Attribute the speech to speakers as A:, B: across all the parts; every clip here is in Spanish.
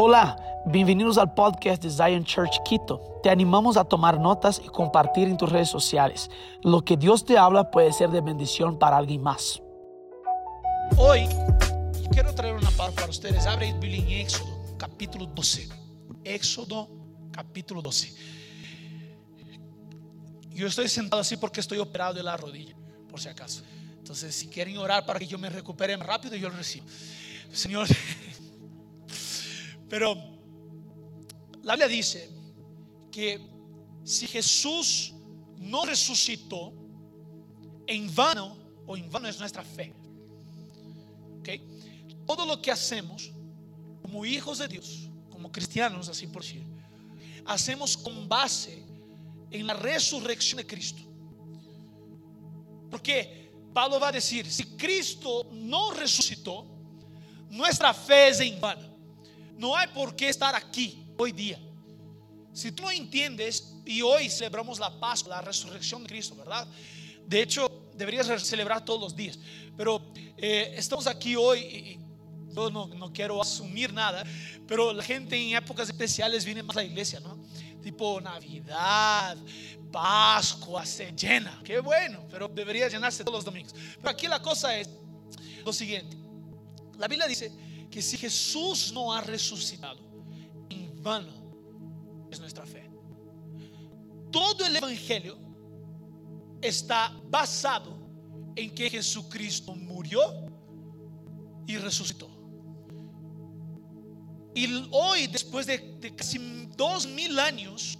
A: Hola, bienvenidos al podcast de Zion Church Quito. Te animamos a tomar notas y compartir en tus redes sociales. Lo que Dios te habla puede ser de bendición para alguien más.
B: Hoy quiero traer una palabra para ustedes. Abre Biblia en Éxodo, capítulo 12. Éxodo, capítulo 12. Yo estoy sentado así porque estoy operado de la rodilla, por si acaso. Entonces, si quieren orar para que yo me recupere rápido, yo lo recibo. Señor, pero la Biblia dice que si Jesús no resucitó, en vano o en vano es nuestra fe. ¿Okay? Todo lo que hacemos como hijos de Dios, como cristianos, así por decir, hacemos con base en la resurrección de Cristo. Porque Pablo va a decir, si Cristo no resucitó, nuestra fe es en vano. No hay por qué estar aquí hoy día. Si tú no entiendes, y hoy celebramos la Pascua, la resurrección de Cristo, ¿verdad? De hecho, deberías celebrar todos los días. Pero eh, estamos aquí hoy, y yo no, no, quiero asumir nada, pero la gente en épocas especiales viene más a la iglesia, ¿no? Tipo Navidad, Pascua, se llena. Qué bueno, pero debería llenarse todos los domingos. Pero aquí la cosa es lo siguiente. La Biblia dice que si Jesús no ha resucitado, en vano es nuestra fe. Todo el Evangelio está basado en que Jesucristo murió y resucitó. Y hoy, después de, casi dos mil años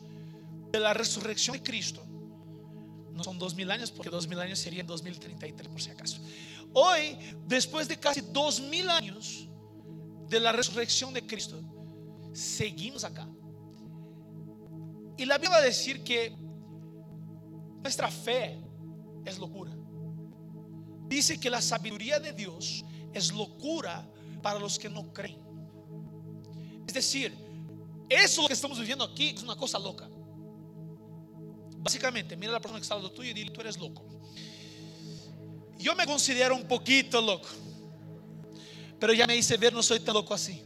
B: de la resurrección de Cristo, no son dos mil años porque dos mil años serían 2033 por si acaso. Hoy, después de casi dos mil años de la resurrección de Cristo, seguimos acá. Y la Biblia va a decir que nuestra fe es locura. Dice que la sabiduría de Dios es locura para los que no creen. Es decir, eso que estamos viviendo aquí es una cosa loca. Básicamente, mira a la persona que está al lado tuyo y dile, tú eres loco. Yo me considero un poquito loco, pero ya me hice ver, no soy tan loco así.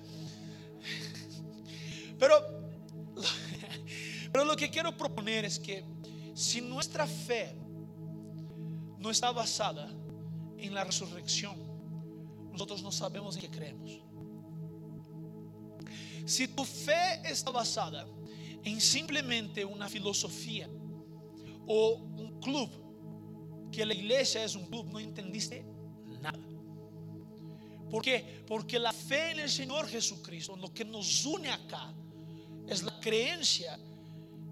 B: Pero, pero lo que quiero proponer es que si nuestra fe no está basada en la resurrección, nosotros no sabemos en qué creemos. Si tu fe está basada en simplemente una filosofía o un club, que la iglesia es un club, no entendiste. ¿Por qué? Porque la fe en el Señor Jesucristo, lo que nos une acá, es la creencia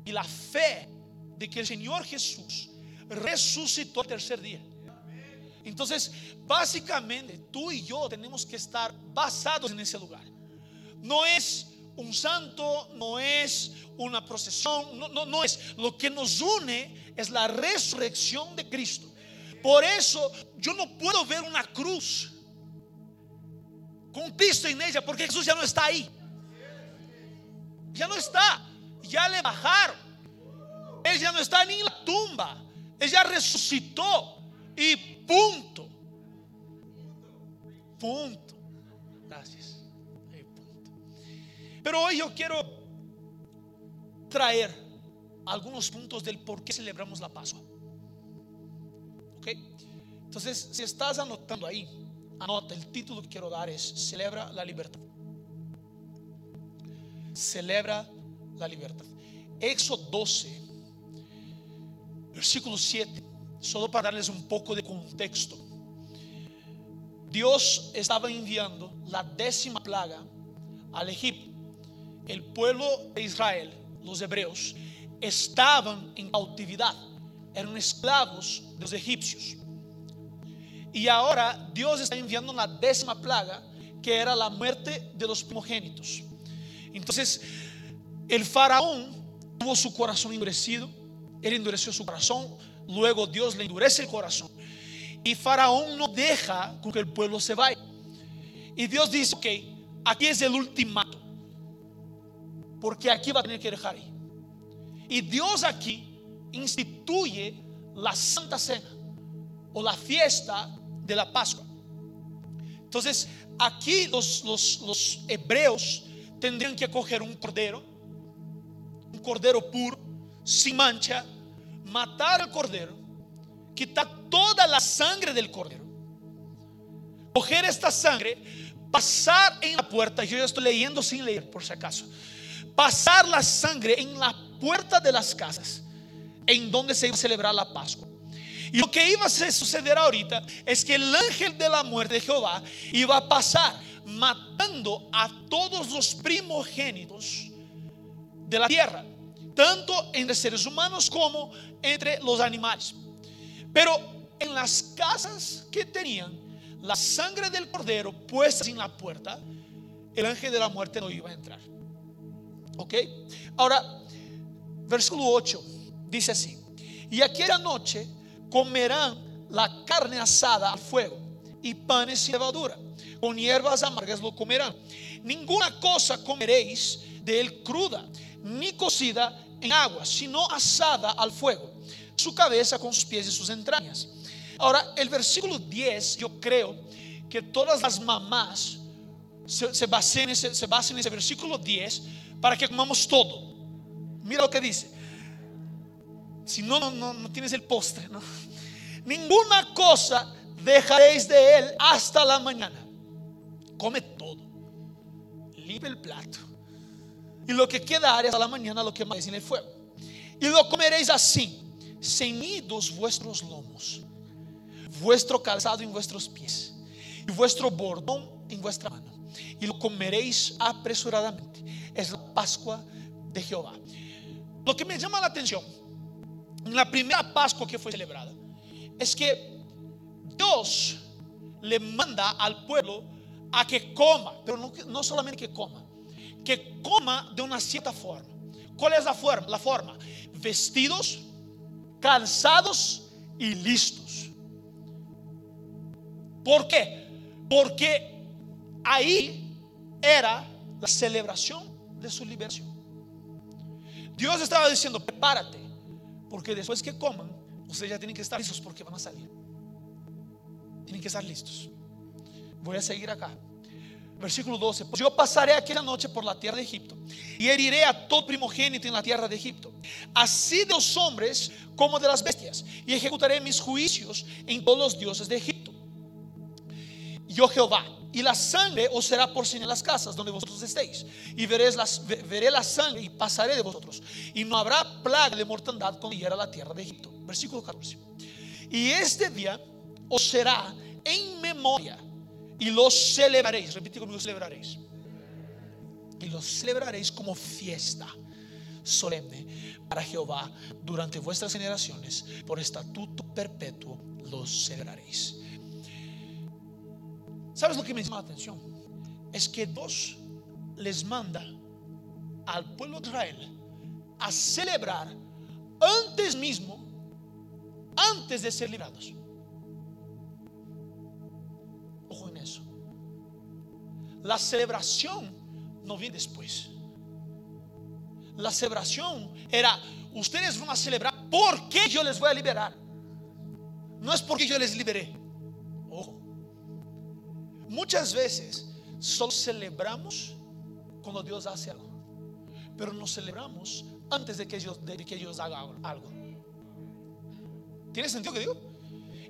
B: y la fe de que el Señor Jesús resucitó el tercer día. Entonces, básicamente, tú y yo tenemos que estar basados en ese lugar. No es un santo, no es una procesión, no, no, no es. Lo que nos une es la resurrección de Cristo. Por eso yo no puedo ver una cruz Cristo en ella, porque Jesús ya no está ahí. Ya no está, ya le bajaron. Él ya no está ni en la tumba, Él ya resucitó y punto. Punto. Gracias. Pero hoy yo quiero traer algunos puntos del por qué celebramos la Pascua. ¿Ok? Entonces, si estás anotando ahí, anota, el título que quiero dar es Celebra la libertad. Celebra la libertad. Éxodo 12, versículo 7, solo para darles un poco de contexto. Dios estaba enviando la décima plaga al Egipto el pueblo de Israel, los hebreos, estaban en cautividad, eran esclavos de los egipcios. Y ahora Dios está enviando la décima plaga, que era la muerte de los primogénitos. Entonces, el faraón tuvo su corazón endurecido, él endureció su corazón, luego Dios le endurece el corazón. Y faraón no deja que el pueblo se vaya. Y Dios dice, ok, aquí es el ultimato porque aquí va a tener que dejar ahí. Y Dios aquí instituye la Santa Cena o la fiesta de la Pascua. Entonces, aquí los, los, los hebreos tendrían que coger un cordero, un cordero puro, sin mancha, matar al cordero, quitar toda la sangre del cordero, coger esta sangre, pasar en la puerta, yo ya estoy leyendo sin leer por si acaso, pasar la sangre en la puerta de las casas en donde se iba a celebrar la Pascua. Y lo que iba a suceder ahorita es que el ángel de la muerte de Jehová iba a pasar matando a todos los primogénitos de la tierra, tanto entre seres humanos como entre los animales. Pero en las casas que tenían la sangre del cordero puesta en la puerta, el ángel de la muerte no iba a entrar. ¿Ok? Ahora, versículo 8 dice así, y aquella noche comerán la carne asada al fuego y panes y levadura. Con hierbas amargas lo comerán. Ninguna cosa comeréis de él cruda, ni cocida en agua, sino asada al fuego. Su cabeza con sus pies y sus entrañas. Ahora, el versículo 10, yo creo que todas las mamás se, se, en basen en ese versículo 10 para que comamos todo. Mira lo que dice. Si no, no, no tienes el postre, ¿no? Ninguna cosa dejaréis de él hasta la mañana. Come todo. Libre el plato. Y lo que queda hasta la mañana lo quemaréis en el fuego. Y lo comeréis así, ceñidos vuestros lomos, vuestro calzado en vuestros pies, y vuestro bordón en vuestra mano. Y lo comeréis apresuradamente. Es la Pascua de Jehová. Lo que me llama la atención en la primera Pascua que fue celebrada es que Dios le manda al pueblo a que coma, pero no, solamente que coma, que coma de una cierta forma. ¿Cuál es la forma? La forma, vestidos, calzados y listos. ¿Por qué? Porque ahí era la celebración de su liberación. Dios estaba diciendo, prepárate, porque después que coman, ustedes ya tienen que estar listos porque van a salir. Tienen que estar listos. Voy a seguir acá. Versículo 12. Pues yo pasaré aquella noche por la tierra de Egipto y heriré a todo primogénito en la tierra de Egipto, así de los hombres como de las bestias, y ejecutaré mis juicios en todos los dioses de Egipto. Yo Jehová, y la sangre os será por en las casas donde vosotros estéis, y veréis las, veré la sangre y pasaré de vosotros, y no habrá plaga de mortandad cuando hiera la tierra de Egipto. Versículo 14. Y este día os será en memoria y los celebraréis. Repite conmigo, celebraréis. Y los celebraréis como fiesta solemne para Jehová durante vuestras generaciones. Por estatuto perpetuo los celebraréis. ¿Sabes lo que me llama la atención? Es que Dios les manda al pueblo de Israel a celebrar antes mismo, antes de ser librados. Ojo en eso. La celebración no viene después. La celebración era, ustedes van a celebrar porque yo les voy a liberar. No es porque yo les liberé. Muchas veces solo celebramos cuando Dios hace algo. Pero no celebramos antes de que Dios, de que Dios haga algo. ¿Tiene sentido que digo?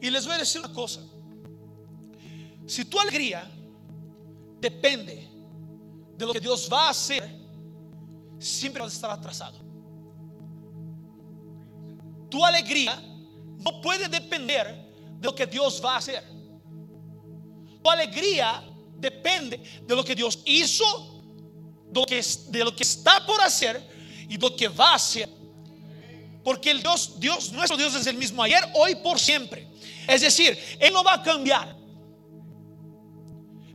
B: Y les voy a decir una cosa. Si tu alegría depende de lo que Dios va a hacer, siempre vas a estar atrasado. Tu alegría no puede depender de lo que Dios va a hacer. Tu alegría depende de lo que Dios hizo, de lo que, está por hacer y de lo que va a hacer. Porque el Dios, Dios, nuestro Dios es el mismo ayer, hoy, por siempre. Es decir, Él no va a cambiar.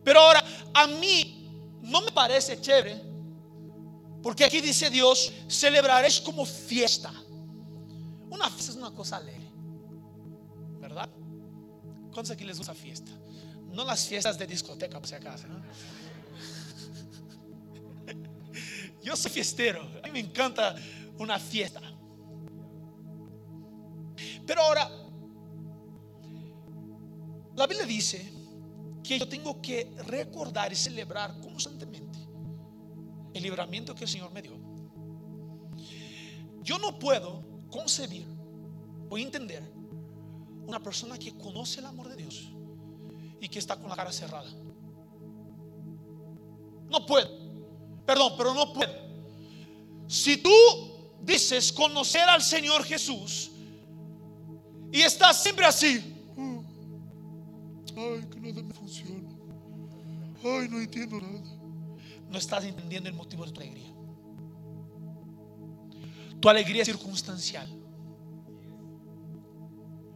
B: Pero ahora, a mí no me parece chévere, porque aquí dice Dios, celebraréis como fiesta. Una fiesta es una cosa alegre, ¿verdad? ¿Cuántos aquí les gusta fiesta? No las fiestas de discoteca, por si acaso. Yo soy fiestero, a mí me encanta una fiesta. Pero ahora, la Biblia dice que yo tengo que recordar y celebrar constantemente el libramiento que el Señor me dio. Yo no puedo concebir o entender una persona que conoce el amor de Dios y que está con la cara cerrada. No puedo. Perdón, pero no puedo. Si tú dices conocer al Señor Jesús y estás siempre así, ay, que nada me funciona, ay, no entiendo nada, no estás entendiendo el motivo de tu alegría. Tu alegría es circunstancial.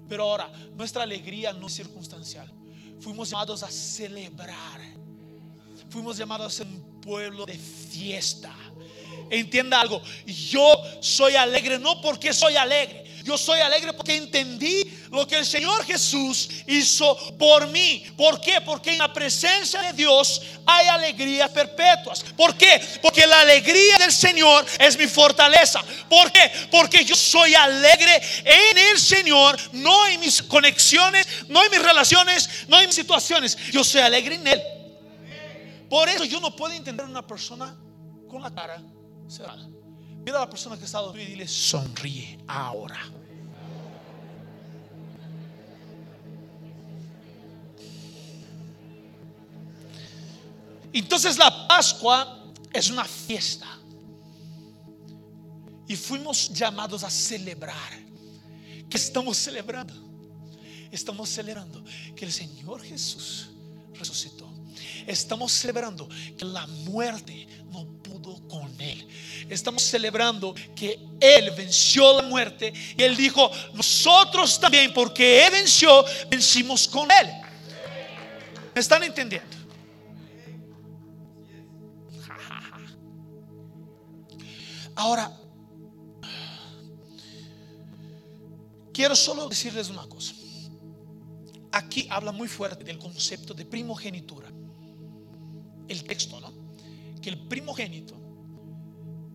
B: Pero ahora, nuestra alegría no es circunstancial. Fuimos llamados a celebrar. Fuimos llamados a ser un pueblo de fiesta. Entienda algo, yo soy alegre no porque soy alegre, yo soy alegre porque entendí lo que el Señor Jesús hizo por mí. ¿Por qué? Porque en la presencia de Dios hay alegrías perpetuas. ¿Por qué? Porque la alegría del Señor es mi fortaleza. ¿Por qué? Porque yo soy alegre en el Señor, no en mis conexiones, no en mis relaciones, no en mis situaciones. Yo soy alegre en Él. Por eso yo no puedo entender una persona con la cara cerrada. Mira a la persona que está dormida y dile, sonríe ahora. Entonces la Pascua es una fiesta. Y fuimos llamados a celebrar. ¿Qué estamos celebrando? Estamos celebrando que el Señor Jesús resucitó. Estamos celebrando que la muerte no pudo con Él. Estamos celebrando que Él venció la muerte. Y Él dijo, nosotros también, porque Él venció, vencimos con Él. ¿Me están entendiendo? Ahora, quiero solo decirles una cosa. Aquí habla muy fuerte del concepto de primogenitura. El texto, ¿no? Que el primogénito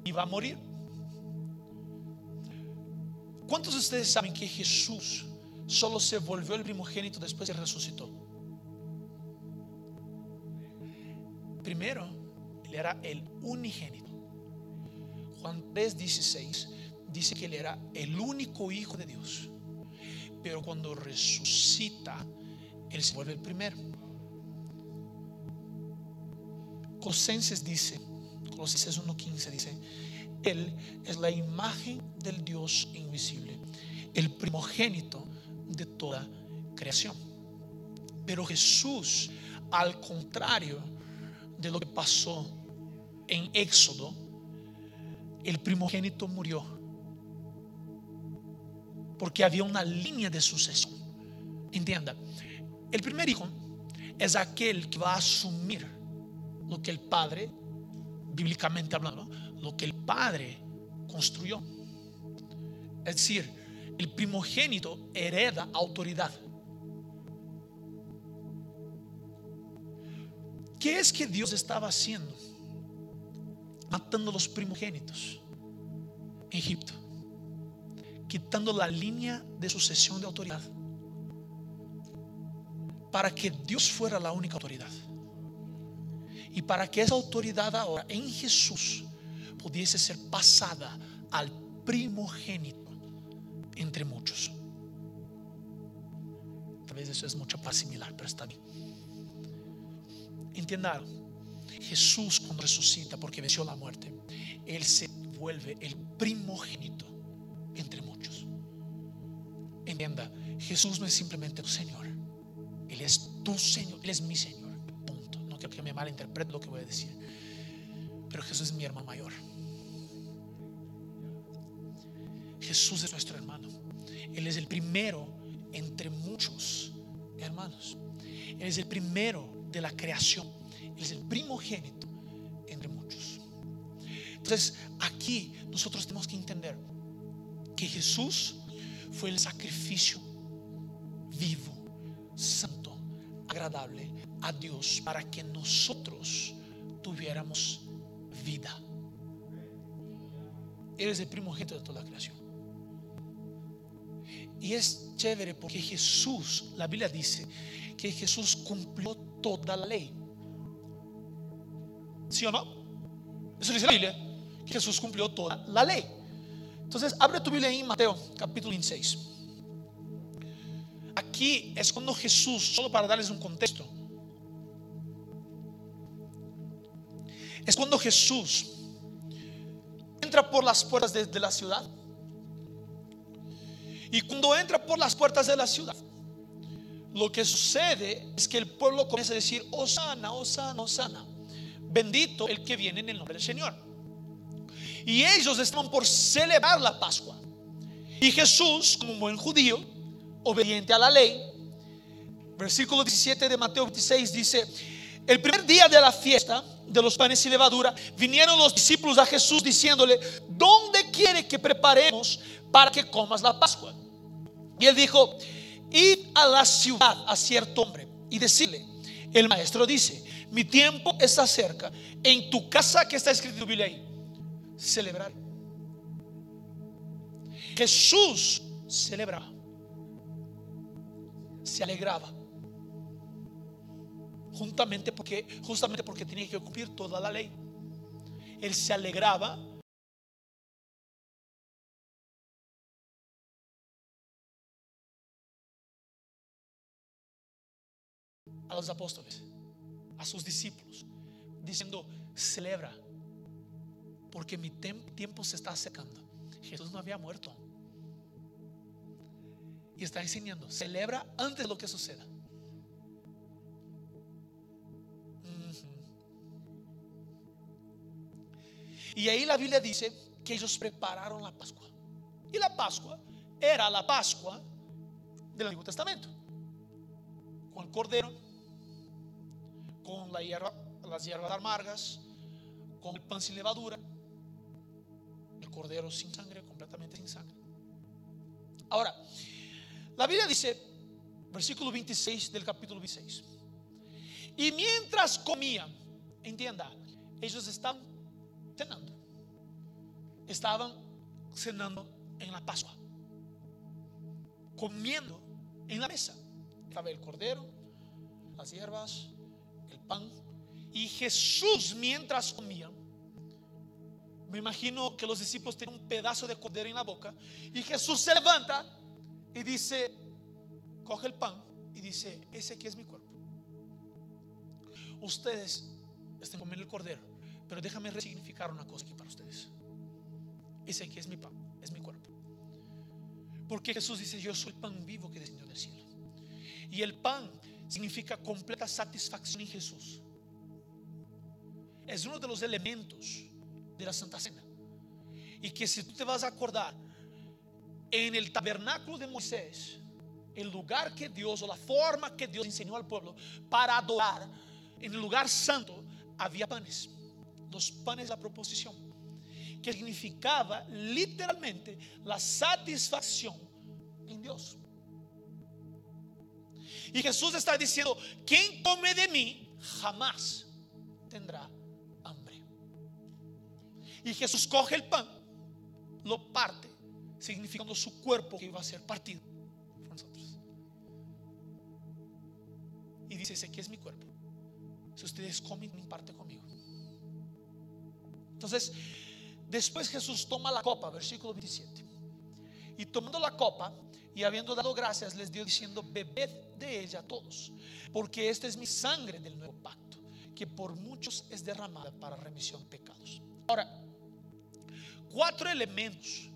B: iba a morir. ¿Cuántos de ustedes saben que Jesús solo se volvió el primogénito después de resucitó? Primero, él era el unigénito. Juan 3:16 dice que él era el único hijo de Dios. Pero cuando resucita, él se vuelve el primero. Colosenses dice, Colosenses 1:15 dice, él es la imagen del Dios invisible, el primogénito de toda creación. Pero Jesús, al contrario de lo que pasó en Éxodo, el primogénito murió. Porque había una línea de sucesión. Entienda, el primer hijo es aquel que va a asumir lo que el padre, bíblicamente hablando, lo que el padre construyó. Es decir, el primogénito hereda autoridad. ¿Qué es que Dios estaba haciendo? Matando los primogénitos en Egipto, quitando la línea de sucesión de autoridad, para que Dios fuera la única autoridad. Y para que esa autoridad ahora en Jesús pudiese ser pasada al primogénito entre muchos. Tal vez eso es mucho para similar, pero está bien. Entienda Jesús cuando resucita porque venció la muerte, Él se vuelve el primogénito entre muchos. Entienda, Jesús no es simplemente tu Señor, Él es tu Señor, Él es mi Señor. Punto. No quiero que me malinterprete lo que voy a decir, pero Jesús es mi hermano mayor. Jesús es nuestro hermano. Él es el primero entre muchos hermanos. Él es el primero de la creación es el primogénito entre muchos. Entonces, aquí nosotros tenemos que entender que Jesús fue el sacrificio vivo, santo, agradable a Dios para que nosotros tuviéramos vida. Eres el primogénito de toda la creación. Y es chévere porque Jesús, la Biblia dice que Jesús cumplió toda la ley. ¿Sí o no? Eso dice la Biblia, que Jesús cumplió toda la ley. Entonces, abre tu Biblia en Mateo, capítulo 26. Aquí es cuando Jesús, solo para darles un contexto, es cuando Jesús entra por las puertas de, la ciudad. Y cuando entra por las puertas de la ciudad, lo que sucede es que el pueblo comienza a decir, Osana, Osana, Osana. Bendito el que viene en el nombre del Señor. Y ellos estaban por celebrar la Pascua. Y Jesús, como un buen judío, obediente a la ley, versículo 17 de Mateo 26 dice, el primer día de la fiesta de los panes y levadura, vinieron los discípulos a Jesús diciéndole, ¿dónde quiere que preparemos para que comas la Pascua? Y él dijo, id a la ciudad a cierto hombre y decirle, el maestro dice, mi tiempo está cerca, en tu casa que está escrito en Biblia ahí, celebrar. Jesús celebraba, se alegraba, juntamente porque, justamente porque tenía que cumplir toda la ley. Él se alegraba. A los apóstoles, a sus discípulos, diciendo, celebra, porque mi tiempo se está acercando. Jesús no había muerto. Y está enseñando, celebra antes de lo que suceda. Y ahí la Biblia dice que ellos prepararon la Pascua. Y la Pascua era la Pascua del Antiguo Testamento. Con el cordero, con la hierba, las hierbas amargas, con el pan sin levadura, el cordero sin sangre, completamente sin sangre. Ahora, la Biblia dice, versículo 26 del capítulo 26, y mientras comían, entienda, ellos estaban cenando, estaban cenando en la Pascua, comiendo en la mesa. Estaba el cordero, las hierbas, el pan. Y Jesús mientras comía, me imagino que los discípulos tienen un pedazo de cordero en la boca. Y Jesús se levanta y dice, coge el pan y dice, ese aquí es mi cuerpo. Ustedes están comiendo el cordero, pero déjame resignificar una cosa aquí para ustedes. Ese aquí es mi pan, es mi cuerpo. Porque Jesús dice, yo soy el pan vivo que descendió del cielo. Y el pan significa completa satisfacción en Jesús. Es uno de los elementos de la Santa Cena. Y que si tú te vas a acordar, en el tabernáculo de Moisés, el lugar que Dios o la forma que Dios enseñó al pueblo para adorar, en el lugar santo había panes, los panes de la proposición, que significaba literalmente la satisfacción en Dios. Y Jesús está diciendo, quien come de mí jamás tendrá hambre. Y Jesús coge el pan, lo parte, significando su cuerpo que iba a ser partido por nosotros. Y dice, ese aquí es mi cuerpo. Si ustedes comen, parte conmigo. Entonces, después Jesús toma la copa, versículo 27. Y tomando la copa y habiendo dado gracias, les dio diciendo, bebed de ella todos, porque esta es mi sangre del nuevo pacto, que por muchos es derramada para remisión de pecados. Ahora, cuatro elementos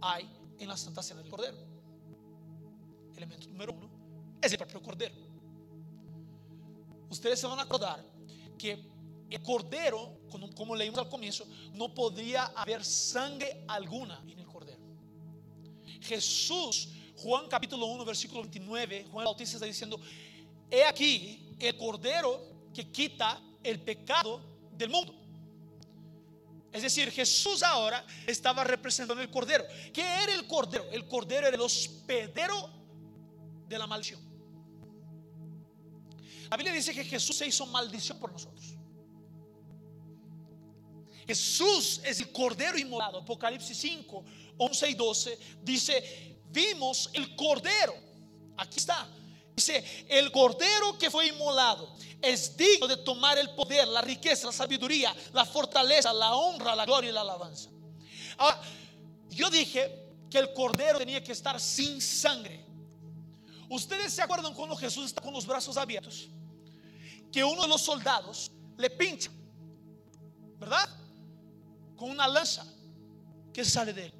B: hay en la Santa Cena del Cordero. Elemento número uno es el propio Cordero. Ustedes se van a acordar que el Cordero, como, como leímos al comienzo, no podría haber sangre alguna en el Cordero. Jesús Juan capítulo 1, versículo 29, Juan Bautista está diciendo, he aquí el cordero que quita el pecado del mundo. Es decir, Jesús ahora estaba representando el cordero. ¿Qué era el cordero? El cordero era el hospedero de la maldición. La Biblia dice que Jesús se hizo maldición por nosotros. Jesús es el cordero inmolado. Apocalipsis 5, 11 y 12 dice, vimos el cordero. Aquí está. Dice, el cordero que fue inmolado es digno de tomar el poder, la riqueza, la sabiduría, la fortaleza, la honra, la gloria y la alabanza. Ahora, yo dije que el cordero tenía que estar sin sangre. Ustedes se acuerdan cuando Jesús está con los brazos abiertos, que uno de los soldados le pincha, ¿verdad? Con una lanza que sale de él.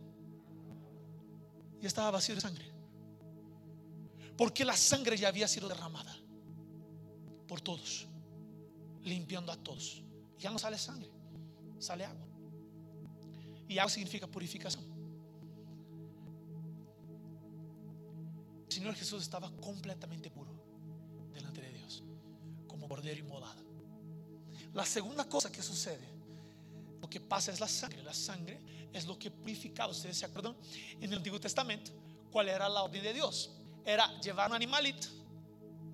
B: Y estaba vacío de sangre. Porque la sangre ya había sido derramada por todos, limpiando a todos. Ya no sale sangre, sale agua. Y agua significa purificación. El Señor Jesús estaba completamente puro delante de Dios, como cordero inmolado. La segunda cosa que sucede, lo que pasa es la sangre. La sangre es lo que purifica. Ustedes se acuerdan en el Antiguo Testamento cuál era la orden de Dios era llevar un animalito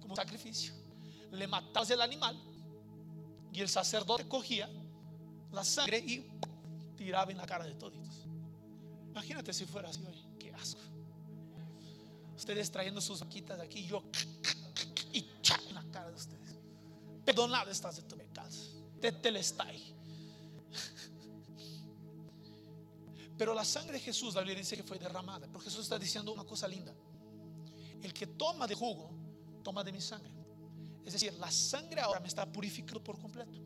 B: como sacrificio. Le matabas el animal y el sacerdote cogía la sangre y tiraba en la cara de toditos. Imagínate si fuera así hoy, qué asco. Ustedes trayendo sus vaquitas aquí, yo y cha en la cara de ustedes. Perdonado estás de tu pecado. está ahí Pero la sangre de Jesús, la Biblia dice que fue derramada. Porque Jesús está diciendo una cosa linda el que toma de jugo, toma de mi sangre. Es decir, la sangre ahora me está purificando por completo.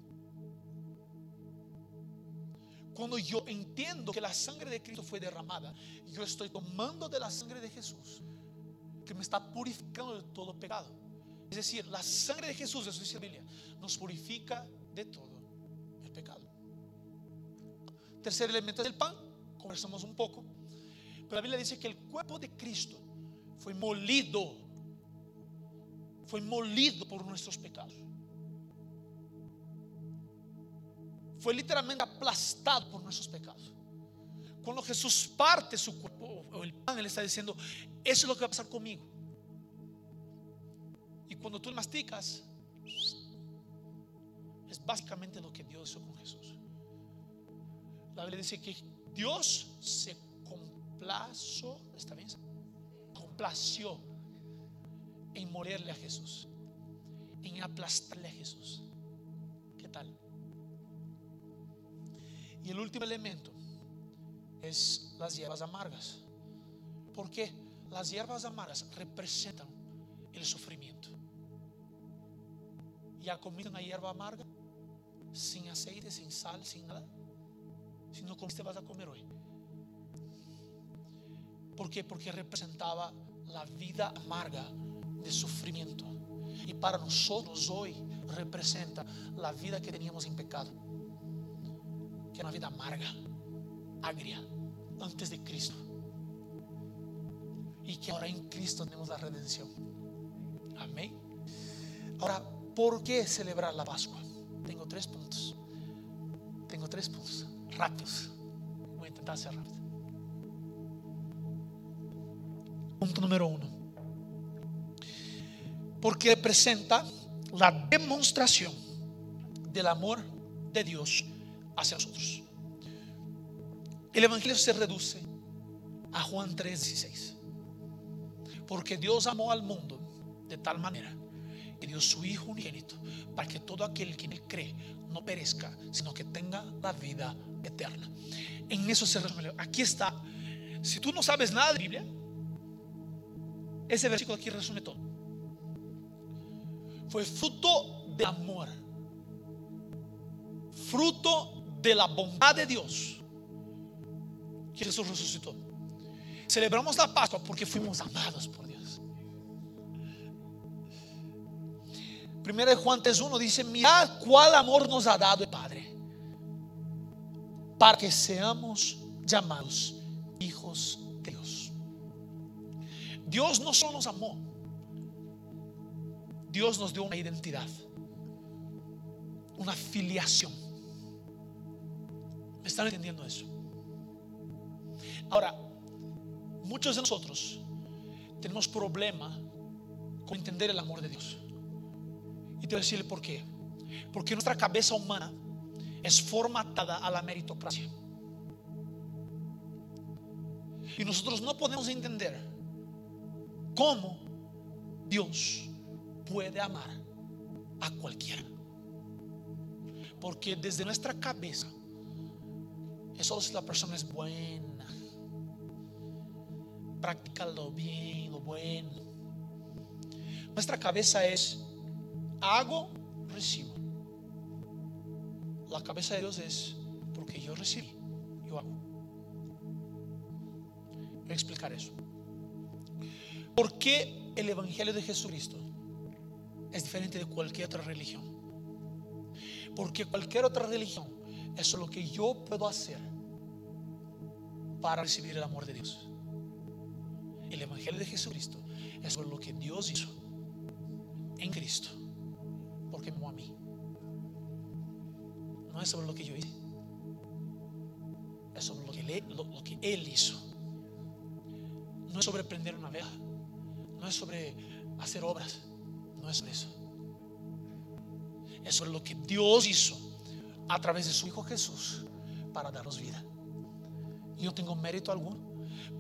B: Cuando yo entiendo que la sangre de Cristo fue derramada, yo estoy tomando de la sangre de Jesús, que me está purificando de todo pecado. Es decir, la sangre de Jesús, eso dice la Biblia, nos purifica de todo el pecado. Tercer elemento del pan, conversamos un poco, pero la Biblia dice que el cuerpo de Cristo fue molido, fue molido por nuestros pecados. Fue literalmente aplastado por nuestros pecados. Cuando Jesús parte su cuerpo o el pan, Él está diciendo, eso es lo que va a pasar conmigo. Y cuando tú masticas, es básicamente lo que Dios hizo con Jesús. La Biblia dice que Dios se complazo, ¿está bien? plació en morirle a Jesús, en aplastarle a Jesús. ¿Qué tal? Y el último elemento es las hierbas amargas. Porque las hierbas amargas representan el sufrimiento. ¿Ya comiste una hierba amarga? Sin aceite, sin sal, sin nada. Si no comiste, vas a comer hoy. ¿Por qué? Porque representaba la vida amarga de sufrimiento. Y para nosotros hoy representa la vida que teníamos en pecado. Que era una vida amarga, agria, antes de Cristo. Y que ahora en Cristo tenemos la redención. Amén. Ahora, ¿por qué celebrar la Pascua? Tengo tres puntos. Tengo tres puntos. Rápidos. Voy a intentar ser rápido. Punto número uno. Porque representa la demostración del amor de Dios hacia nosotros. El Evangelio se reduce a Juan 3:16. Porque Dios amó al mundo de tal manera que dio su Hijo unigénito para que todo aquel que en cree no perezca, sino que tenga la vida eterna. En eso se resume. Aquí está. Si tú no sabes nada de Biblia, ese versículo aquí resume todo. Fue fruto de amor, fruto de la bondad de Dios que Jesús resucitó. Celebramos la Pascua porque fuimos amados por Dios. Primero de Juan 3.1 dice, mirad cuál amor nos ha dado el Padre para que seamos llamados hijos Dios no solo nos amó, Dios nos dio una identidad, una filiación. ¿Me están entendiendo eso? Ahora, muchos de nosotros tenemos problema con entender el amor de Dios. Y te voy a decirle por qué. Porque nuestra cabeza humana es formatada a la meritocracia. Y nosotros no podemos entender cómo Dios puede amar a cualquiera. Porque desde nuestra cabeza es solo si la persona es buena, practica lo bien, lo bueno. Nuestra cabeza es hago, recibo. La cabeza de Dios es porque yo recibí, yo hago. Voy a explicar eso. ¿Por qué el Evangelio de Jesucristo es diferente de cualquier otra religión? Porque cualquier otra religión es lo que yo puedo hacer para recibir el amor de Dios. El Evangelio de Jesucristo es lo que Dios hizo en Cristo, porque amó a mí. No es sobre lo que yo hice, es sobre lo que, él, hizo. No es sobre prender una vela, no es sobre hacer obras, no es sobre eso. Es sobre lo que Dios hizo a través de su Hijo Jesús para darnos vida. Yo no tengo mérito alguno.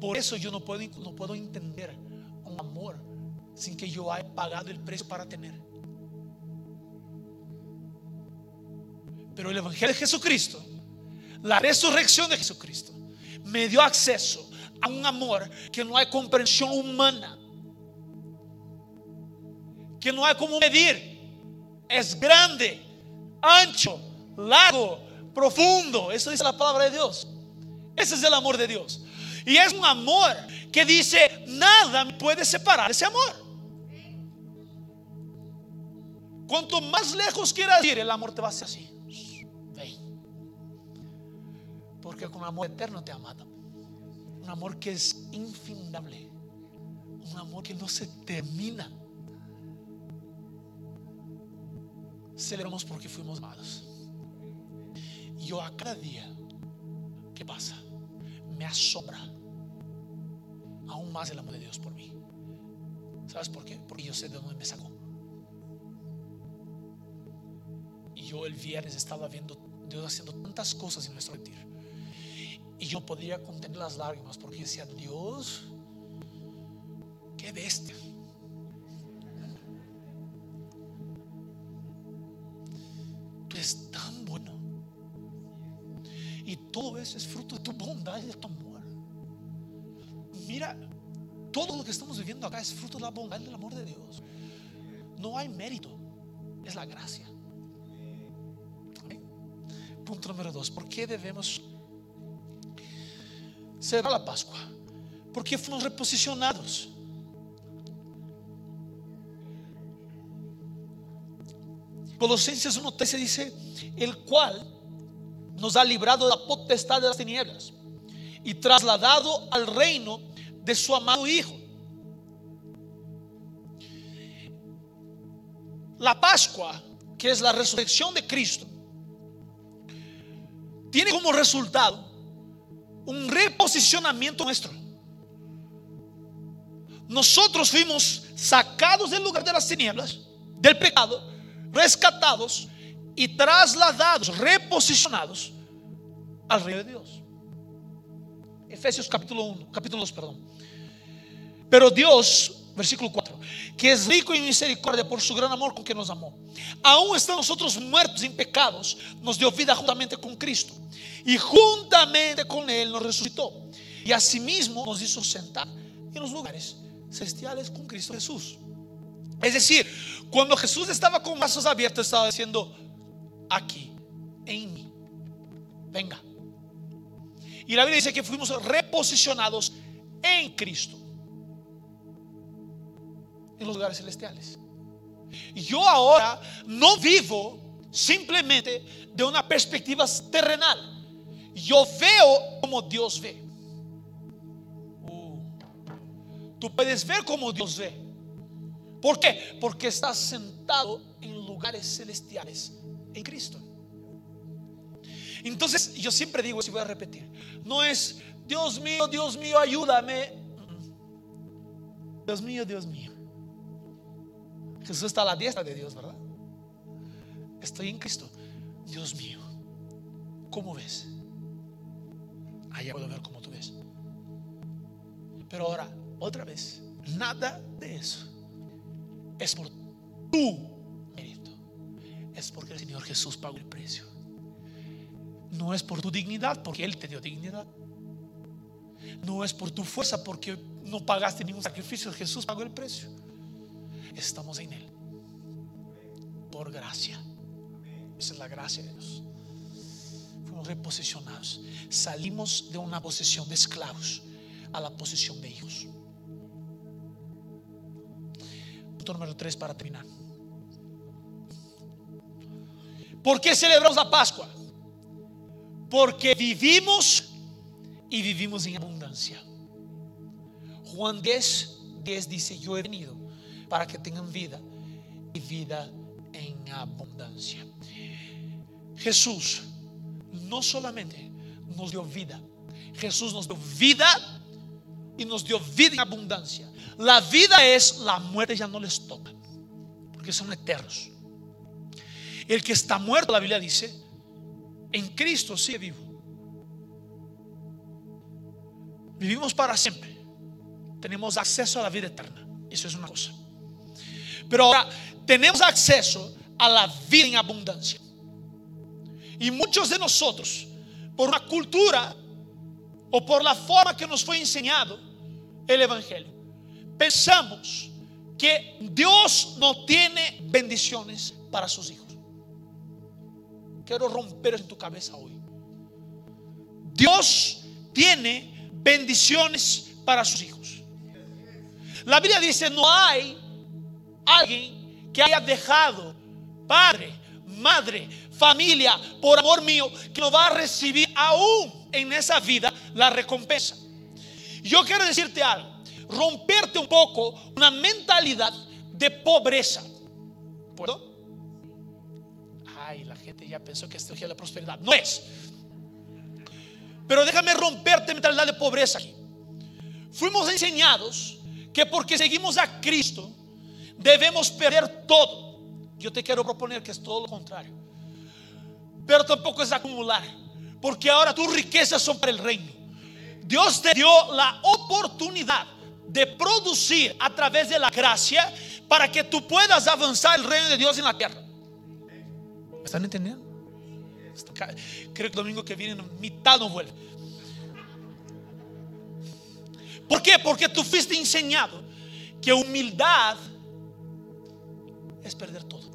B: Por eso yo no puedo, no puedo entender un amor sin que yo haya pagado el precio para tener. Pero el Evangelio de Jesucristo, la resurrección de Jesucristo, me dio acceso a un amor que no hay comprensión humana, que no hay como medir. Es grande, ancho, largo, profundo. Eso dice la palabra de Dios. Ese es el amor de Dios. Y es un amor que dice, nada puede separar ese amor. Cuanto más lejos quieras ir, el amor te va a hacer así. Porque con amor eterno te amado. Un amor que es infinable. Un amor que no se termina. Celebramos porque fuimos amados. Yo a cada día que pasa me asombra aún más el amor de Dios por mí. ¿Sabes por qué? Porque yo sé de dónde me sacó. Y yo el viernes estaba viendo Dios haciendo tantas cosas en nuestro retiro. Yo podría contener las lágrimas porque decía, Dios, qué bestia. Tú eres tan bueno. Y todo eso es fruto de tu bondad y de tu amor. Mira, todo lo que estamos viviendo acá es fruto de la bondad y del amor de Dios. No hay mérito, es la gracia. Punto número dos, ¿por qué debemos celebrar la Pascua? Porque fuimos reposicionados. Colosenses 1.13 dice, el cual nos ha librado de la potestad de las tinieblas y trasladado al reino de su amado Hijo. La Pascua, que es la resurrección de Cristo, tiene como resultado un reposicionamiento nuestro. Nosotros fuimos sacados del lugar de las tinieblas, del pecado, rescatados y trasladados, reposicionados al reino de Dios. Efesios capítulo 1, capítulo 2, perdón. Pero Dios, versículo 4, que es rico en misericordia por su gran amor con que nos amó. Aún estando nosotros muertos en pecados, nos dio vida juntamente con Cristo. Y juntamente con Él nos resucitó. Y asimismo nos hizo sentar en los lugares celestiales con Cristo Jesús. Es decir, cuando Jesús estaba con brazos abiertos, estaba diciendo, aquí, en mí, venga. Y la Biblia dice que fuimos reposicionados en Cristo, en los lugares celestiales. Yo ahora no vivo simplemente de una perspectiva terrenal. Yo veo como Dios ve. Tú puedes ver como Dios ve. ¿Por qué? Porque estás sentado en lugares celestiales en Cristo. Entonces, yo siempre digo, y voy a repetir, no es, Dios mío, Dios mío, ayúdame. Dios mío, Dios mío. Jesús está a la diestra de Dios, ¿verdad? Estoy en Cristo. Dios mío, ¿cómo ves? Allá puedo ver como tú ves. Pero ahora, otra vez, nada de eso es por tu mérito. Es porque el Señor Jesús pagó el precio. No es por tu dignidad, porque Él te dio dignidad. No es por tu fuerza, porque no pagaste ningún sacrificio. Jesús pagó el precio. Estamos en Él. Por gracia. Esa es la gracia de Dios. Fuimos reposicionados. Salimos de una posición de esclavos a la posición de hijos. Punto número 3 para terminar. ¿Por qué celebramos la Pascua? Porque vivimos y vivimos en abundancia. Juan 10, 10 dice, yo he venido para que tengan vida y vida en abundancia. Jesús no solamente nos dio vida, Jesús nos dio vida y nos dio vida en abundancia. La vida es, la muerte ya no les toca, porque son eternos. El que está muerto, la Biblia dice, en Cristo sigue vivo. Vivimos para siempre. Tenemos acceso a la vida eterna. Eso es una cosa. Pero ahora tenemos acceso a la vida en abundancia. Y muchos de nosotros, por una cultura o por la forma que nos fue enseñado el Evangelio, pensamos que Dios no tiene bendiciones para sus hijos. Quiero romper en tu cabeza hoy. Dios tiene bendiciones para sus hijos. La Biblia dice, no hay alguien que haya dejado padre, madre, familia, por amor mío, que no va a recibir aún en esa vida la recompensa. Yo quiero decirte algo, romperte un poco una mentalidad de pobreza. ¿Puedo? Ay, la gente ya pensó que es la prosperidad. No es. Pero déjame romperte mentalidad de pobreza aquí. Fuimos enseñados que porque seguimos a Cristo debemos perder todo. Yo te quiero proponer que es todo lo contrario. Pero tampoco es acumular, porque ahora tus riquezas son para el reino. Dios te dio la oportunidad de producir a través de la gracia para que tú puedas avanzar el reino de Dios en la tierra. ¿Me están entendiendo? Creo que el domingo que viene mitad no vuelve. ¿Por qué? Porque tú fuiste enseñado que humildad es perder todo.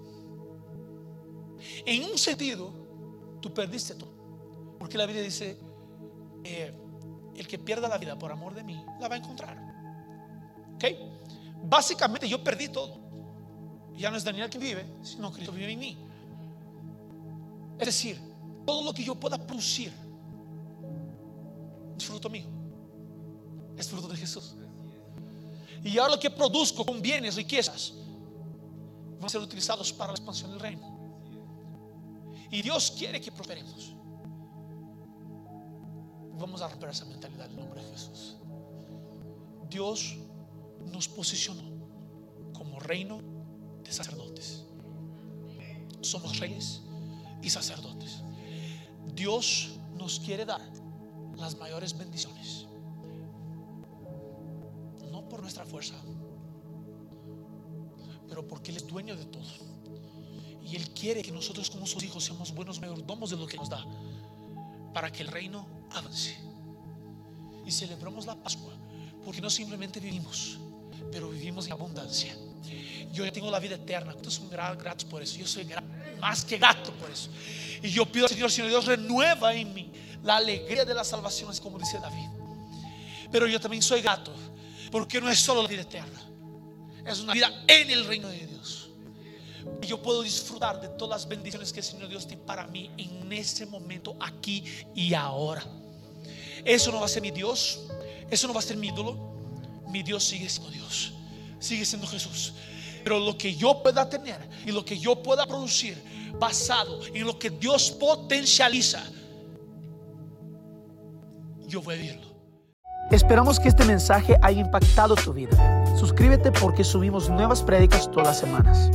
B: En un sentido, tú perdiste todo. Porque la Biblia dice, eh, el que pierda la vida por amor de mí, la va a encontrar. ¿Ok? Básicamente yo perdí todo. Ya no es Daniel que vive, sino Cristo vive en mí. Es decir, todo lo que yo pueda producir es fruto mío. Es fruto de Jesús. Y ahora lo que produzco con bienes, riquezas, van a ser utilizados para la expansión del reino. Y Dios quiere que prosperemos. Vamos a romper esa mentalidad en el nombre de Jesús. Dios nos posicionó como reino de sacerdotes. Somos reyes y sacerdotes. Dios nos quiere dar las mayores bendiciones. No por nuestra fuerza, pero porque Él es dueño de todo. Y Él quiere que nosotros como sus hijos seamos buenos mayordomos de lo que nos da, para que el reino avance. Y celebramos la Pascua, porque no simplemente vivimos, pero vivimos en abundancia. Yo ya tengo la vida eterna. ¿Cuántos son gratos por eso? Yo soy más que gato por eso. Y yo pido al Señor, Señor Dios, renueva en mí la alegría de la salvación, es como dice David. Pero yo también soy gato, porque no es solo la vida eterna es una vida en el reino de Dios. Y yo puedo disfrutar de todas las bendiciones que el Señor Dios tiene para mí en ese momento, aquí y ahora. Eso no va a ser mi Dios, eso no va a ser mi ídolo. Mi Dios sigue siendo Dios, sigue siendo Jesús. Pero lo que yo pueda tener y lo que yo pueda producir basado en lo que Dios potencializa, yo voy a vivirlo.
A: Esperamos que este mensaje haya impactado tu vida. Suscríbete porque subimos nuevas prédicas todas las semanas.